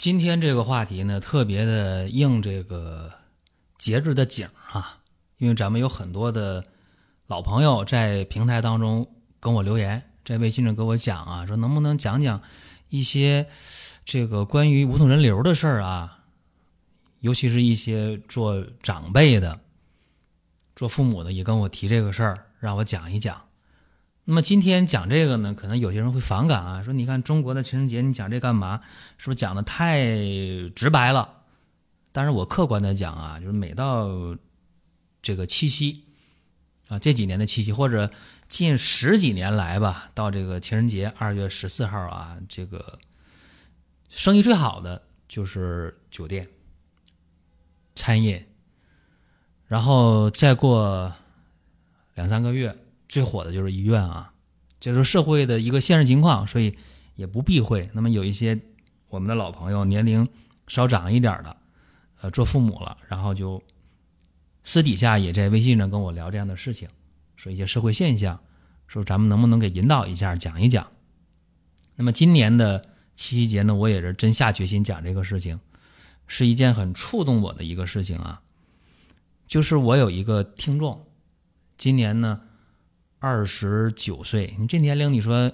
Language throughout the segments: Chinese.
今天这个话题呢，特别的应这个节日的景啊，因为咱们有很多的老朋友在平台当中跟我留言，在微信上跟我讲啊，说能不能讲讲一些这个关于无痛人流的事儿啊，尤其是一些做长辈的、做父母的，也跟我提这个事儿，让我讲一讲。那么今天讲这个呢，可能有些人会反感啊，说你看中国的情人节，你讲这干嘛？是不是讲的太直白了？但是我客观的讲啊，就是每到这个七夕啊，这几年的七夕，或者近十几年来吧，到这个情人节二月十四号啊，这个生意最好的就是酒店、餐饮，然后再过两三个月。最火的就是医院啊，这是社会的一个现实情况，所以也不避讳。那么有一些我们的老朋友，年龄稍长一点的，呃，做父母了，然后就私底下也在微信上跟我聊这样的事情，说一些社会现象，说咱们能不能给引导一下，讲一讲。那么今年的七夕节呢，我也是真下决心讲这个事情，是一件很触动我的一个事情啊。就是我有一个听众，今年呢。二十九岁，你这年龄，你说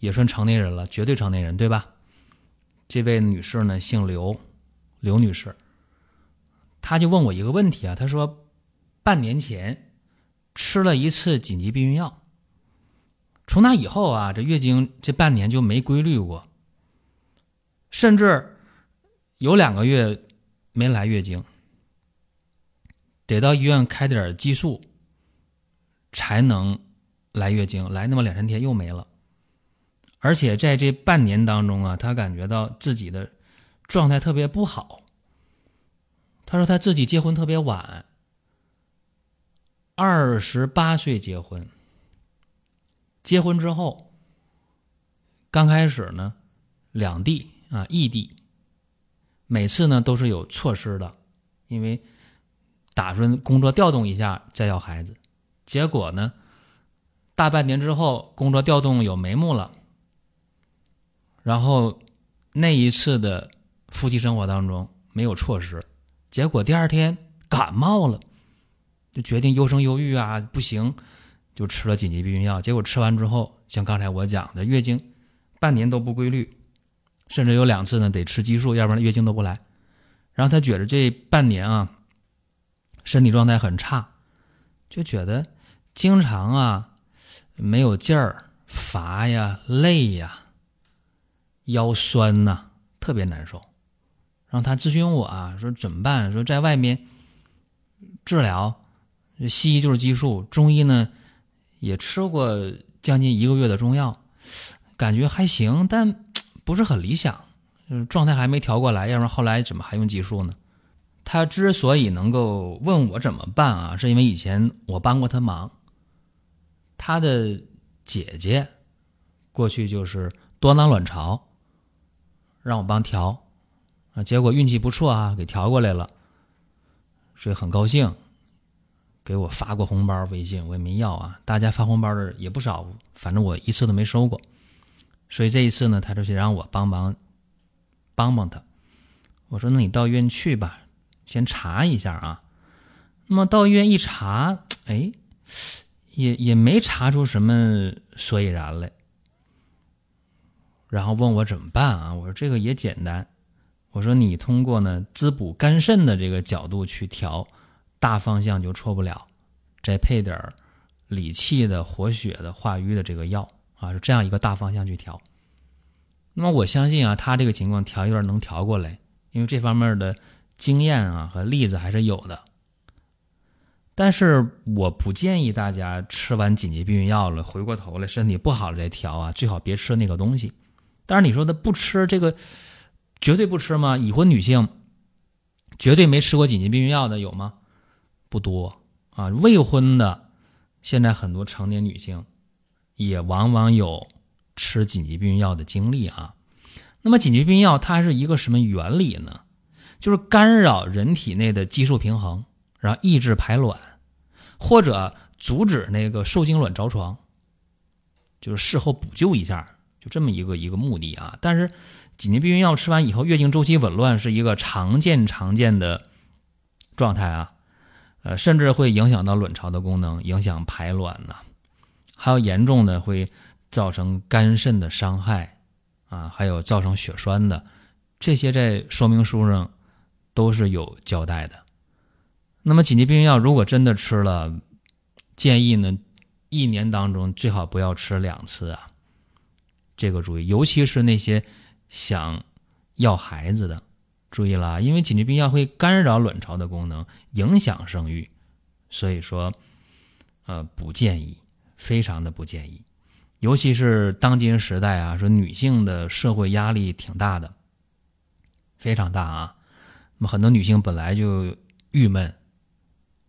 也算成年人了，绝对成年人，对吧？这位女士呢，姓刘，刘女士，她就问我一个问题啊，她说半年前吃了一次紧急避孕药，从那以后啊，这月经这半年就没规律过，甚至有两个月没来月经，得到医院开点激素。才能来月经，来那么两三天又没了，而且在这半年当中啊，他感觉到自己的状态特别不好。他说他自己结婚特别晚，二十八岁结婚，结婚之后，刚开始呢，两地啊异地，每次呢都是有措施的，因为打算工作调动一下再要孩子。结果呢？大半年之后，工作调动有眉目了。然后那一次的夫妻生活当中没有措施，结果第二天感冒了，就决定优生优育啊，不行，就吃了紧急避孕药。结果吃完之后，像刚才我讲的，月经半年都不规律，甚至有两次呢得吃激素，要不然月经都不来。然后他觉得这半年啊，身体状态很差，就觉得。经常啊，没有劲儿，乏呀，累呀，腰酸呐，特别难受。让他咨询我啊，说怎么办？说在外面治疗，西医就是激素，中医呢也吃过将近一个月的中药，感觉还行，但不是很理想，状态还没调过来。要不然后来怎么还用激素呢？他之所以能够问我怎么办啊，是因为以前我帮过他忙。他的姐姐过去就是多囊卵巢，让我帮调啊，结果运气不错啊，给调过来了，所以很高兴，给我发过红包微信，我也没要啊。大家发红包的也不少，反正我一次都没收过，所以这一次呢，他就去让我帮忙帮帮他。我说：“那你到医院去吧，先查一下啊。”那么到医院一查，哎。也也没查出什么所以然来，然后问我怎么办啊？我说这个也简单，我说你通过呢滋补肝肾的这个角度去调，大方向就错不了，再配点儿理气的、活血的、化瘀的这个药啊，是这样一个大方向去调。那么我相信啊，他这个情况调一段能调过来，因为这方面的经验啊和例子还是有的。但是我不建议大家吃完紧急避孕药了，回过头来身体不好了再调啊，最好别吃那个东西。但是你说的不吃这个，绝对不吃吗？已婚女性绝对没吃过紧急避孕药的有吗？不多啊。未婚的，现在很多成年女性也往往有吃紧急避孕药的经历啊。那么紧急避孕药它还是一个什么原理呢？就是干扰人体内的激素平衡，然后抑制排卵，或者阻止那个受精卵着床，就是事后补救一下。就这么一个一个目的啊，但是紧急避孕药吃完以后，月经周期紊乱是一个常见常见的状态啊，呃，甚至会影响到卵巢的功能，影响排卵呢，还有严重的会造成肝肾的伤害啊，还有造成血栓的，这些在说明书上都是有交代的。那么紧急避孕药如果真的吃了，建议呢，一年当中最好不要吃两次啊。这个注意，尤其是那些想要孩子的，注意了，因为紧急避孕药会干扰卵巢的功能，影响生育，所以说，呃，不建议，非常的不建议。尤其是当今时代啊，说女性的社会压力挺大的，非常大啊。那么很多女性本来就郁闷，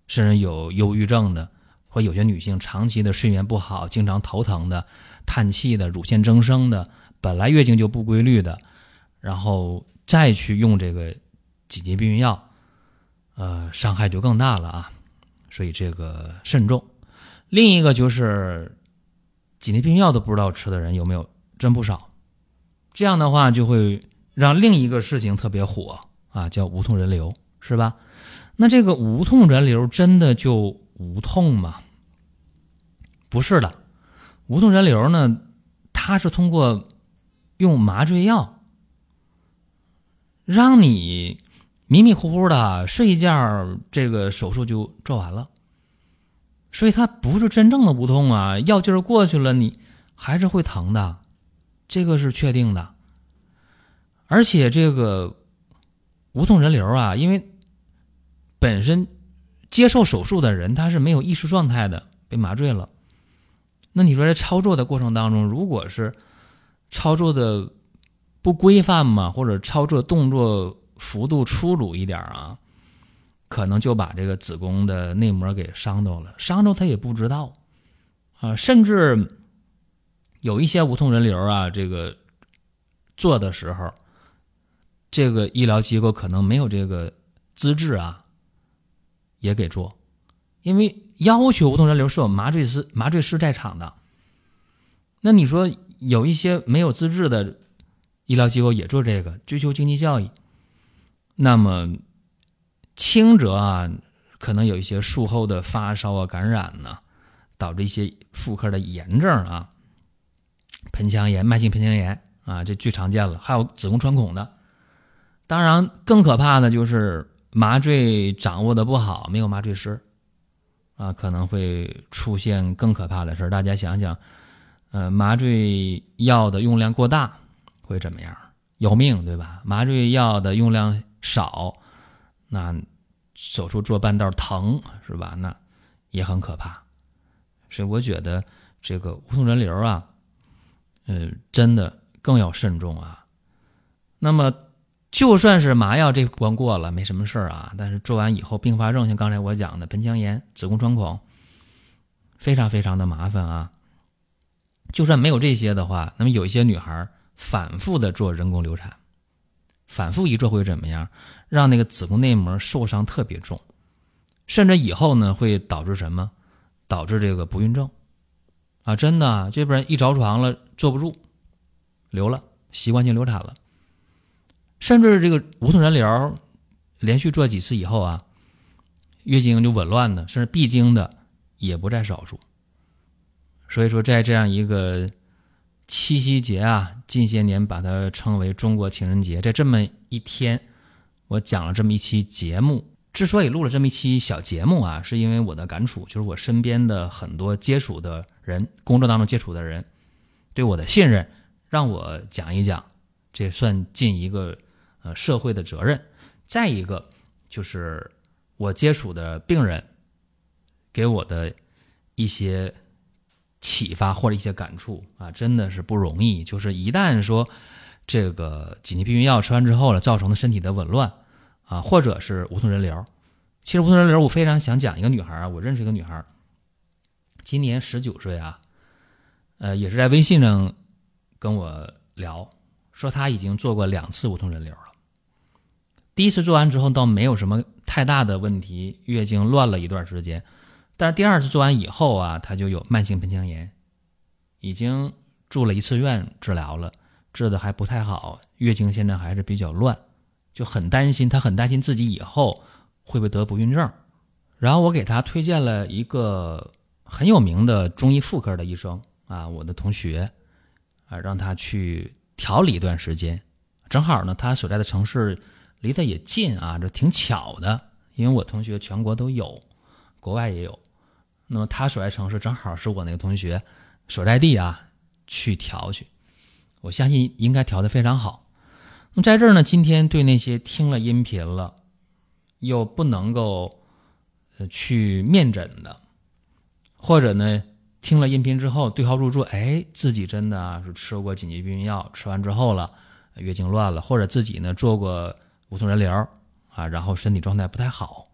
甚至有忧郁症的。或有些女性长期的睡眠不好，经常头疼的、叹气的、乳腺增生的，本来月经就不规律的，然后再去用这个紧急避孕药，呃，伤害就更大了啊！所以这个慎重。另一个就是紧急避孕药都不知道吃的人有没有，真不少。这样的话就会让另一个事情特别火啊，叫无痛人流，是吧？那这个无痛人流真的就？无痛吗？不是的，无痛人流呢，它是通过用麻醉药让你迷迷糊糊的睡一觉，这个手术就做完了。所以它不是真正的无痛啊，药劲儿过去了，你还是会疼的，这个是确定的。而且这个无痛人流啊，因为本身。接受手术的人他是没有意识状态的，被麻醉了。那你说在操作的过程当中，如果是操作的不规范嘛，或者操作动作幅度粗鲁一点啊，可能就把这个子宫的内膜给伤着了，伤着他也不知道啊。甚至有一些无痛人流啊，这个做的时候，这个医疗机构可能没有这个资质啊。也给做，因为要求无痛人流是有麻醉师麻醉师在场的。那你说有一些没有资质的医疗机构也做这个，追求经济效益。那么轻则啊，可能有一些术后的发烧啊、感染呢，导致一些妇科的炎症啊，盆腔炎、慢性盆腔炎啊，这最常见了。还有子宫穿孔的，当然更可怕的就是。麻醉掌握的不好，没有麻醉师，啊，可能会出现更可怕的事大家想想，呃，麻醉药的用量过大会怎么样？要命，对吧？麻醉药的用量少，那手术做半道疼，是吧？那也很可怕。所以我觉得这个无痛人流啊，呃，真的更要慎重啊。那么。就算是麻药这关过了，没什么事儿啊。但是做完以后并发症，像刚才我讲的盆腔炎、子宫穿孔，非常非常的麻烦啊。就算没有这些的话，那么有一些女孩反复的做人工流产，反复一做会怎么样？让那个子宫内膜受伤特别重，甚至以后呢会导致什么？导致这个不孕症啊！真的，这边一着床了坐不住，流了，习惯性流产了。甚至这个无痛人流，连续做几次以后啊，月经就紊乱的，甚至闭经的也不在少数。所以说，在这样一个七夕节啊，近些年把它称为中国情人节，在这么一天，我讲了这么一期节目。之所以录了这么一期小节目啊，是因为我的感触，就是我身边的很多接触的人，工作当中接触的人，对我的信任，让我讲一讲，这算尽一个。呃，社会的责任，再一个就是我接触的病人给我的一些启发或者一些感触啊，真的是不容易。就是一旦说这个紧急避孕药吃完之后了，造成的身体的紊乱啊，或者是无痛人流。其实无痛人流，我非常想讲一个女孩啊，我认识一个女孩，今年十九岁啊，呃，也是在微信上跟我聊，说她已经做过两次无痛人流了。第一次做完之后倒没有什么太大的问题，月经乱了一段时间。但是第二次做完以后啊，她就有慢性盆腔炎，已经住了一次院治疗了，治的还不太好，月经现在还是比较乱，就很担心，她很担心自己以后会不会得不孕症。然后我给她推荐了一个很有名的中医妇科的医生啊，我的同学啊，让他去调理一段时间。正好呢，他所在的城市离他也近啊，这挺巧的，因为我同学全国都有，国外也有。那么他所在城市正好是我那个同学所在地啊，去调去，我相信应该调的非常好。那么在这儿呢，今天对那些听了音频了又不能够呃去面诊的，或者呢听了音频之后对号入座，哎，自己真的是吃过紧急避孕药，吃完之后了月经乱了，或者自己呢做过无痛人流啊，然后身体状态不太好，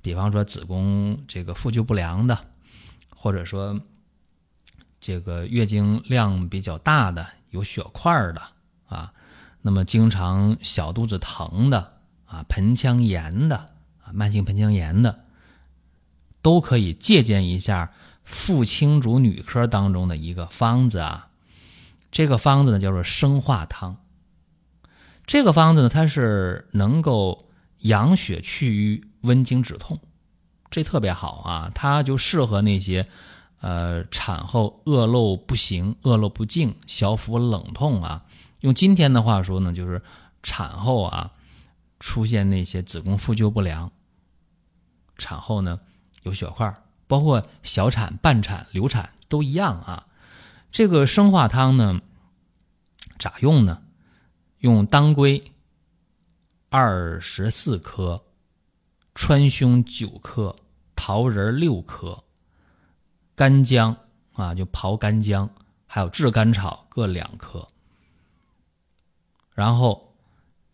比方说子宫这个复旧不良的。或者说，这个月经量比较大的、有血块的啊，那么经常小肚子疼的啊，盆腔炎的啊，慢性盆腔炎的，都可以借鉴一下妇青主女科当中的一个方子啊。这个方子呢叫做生化汤。这个方子呢，它是能够养血去瘀、温经止痛。这特别好啊，它就适合那些，呃，产后恶露不行、恶露不净、小腹冷痛啊。用今天的话说呢，就是产后啊出现那些子宫复旧不良，产后呢有血块，包括小产、半产、流产都一样啊。这个生化汤呢咋用呢？用当归二十四克。川芎九克，桃仁六克，干姜啊，就刨干姜，还有炙甘草各两克。然后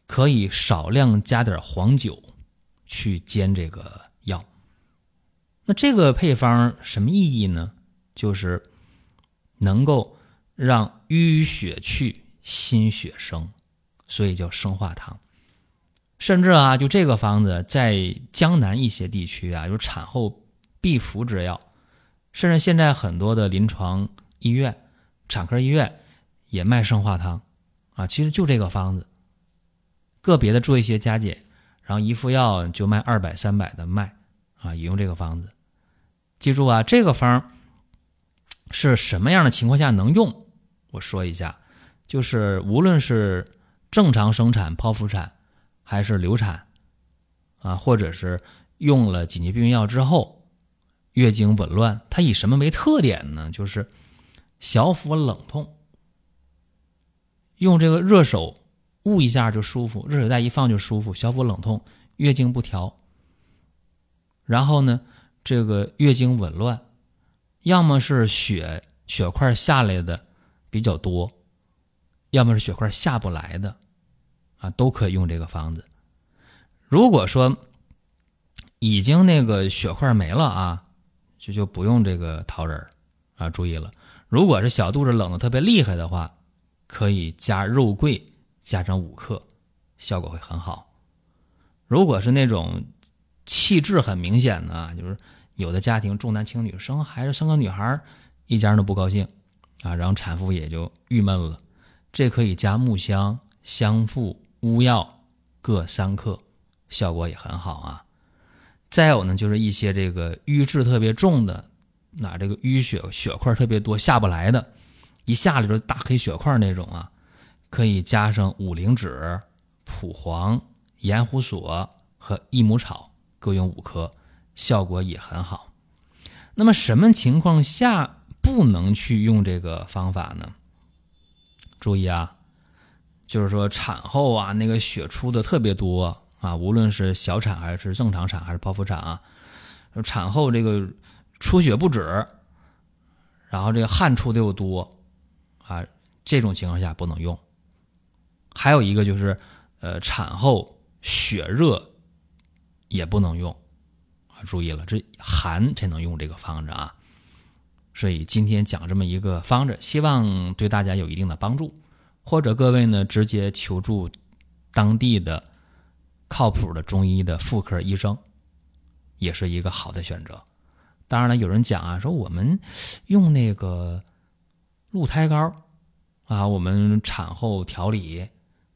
可以少量加点黄酒去煎这个药。那这个配方什么意义呢？就是能够让淤血去，心血生，所以叫生化汤。甚至啊，就这个方子在江南一些地区啊，有产后必服之药。甚至现在很多的临床医院、产科医院也卖生化汤啊。其实就这个方子，个别的做一些加减，然后一副药就卖二百、三百的卖啊，也用这个方子。记住啊，这个方是什么样的情况下能用？我说一下，就是无论是正常生产、剖腹产。还是流产，啊，或者是用了紧急避孕药之后，月经紊乱，它以什么为特点呢？就是小腹冷痛，用这个热手捂一下就舒服，热水袋一放就舒服，小腹冷痛，月经不调。然后呢，这个月经紊乱，要么是血血块下来的比较多，要么是血块下不来的。啊，都可以用这个方子。如果说已经那个血块没了啊，就就不用这个桃仁儿啊。注意了，如果是小肚子冷的特别厉害的话，可以加肉桂，加上五克，效果会很好。如果是那种气滞很明显的，就是有的家庭重男轻女，生孩子生个女孩，一家人都不高兴啊，然后产妇也就郁闷了，这可以加木香、香附。乌药各三克，效果也很好啊。再有呢，就是一些这个瘀滞特别重的，那这个淤血血块特别多下不来的，一下来就大黑血块那种啊，可以加上五灵脂、蒲黄、盐胡索和益母草各用五克，效果也很好。那么什么情况下不能去用这个方法呢？注意啊。就是说，产后啊，那个血出的特别多啊，无论是小产还是正常产还是剖腹产啊，产后这个出血不止，然后这个汗出的又多啊，这种情况下不能用。还有一个就是，呃，产后血热也不能用啊，注意了，这寒才能用这个方子啊。所以今天讲这么一个方子，希望对大家有一定的帮助，或者各位呢直接求助当地的靠谱的中医的妇科医生，也是一个好的选择。当然了，有人讲啊，说我们用那个鹿胎膏啊，我们产后调理。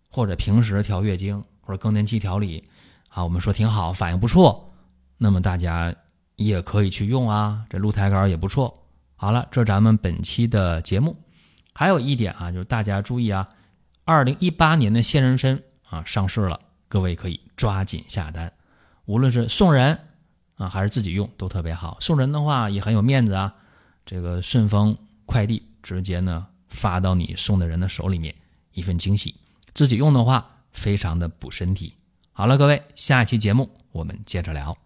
或者平时调月经或者更年期调理，啊，我们说挺好，反应不错，那么大家也可以去用啊，这鹿胎膏也不错。好了，这咱们本期的节目，还有一点啊，就是大家注意啊，二零一八年的鲜人参啊上市了，各位可以抓紧下单，无论是送人啊还是自己用都特别好。送人的话也很有面子啊，这个顺丰快递直接呢发到你送的人的手里面，一份惊喜。自己用的话，非常的补身体。好了，各位，下一期节目我们接着聊。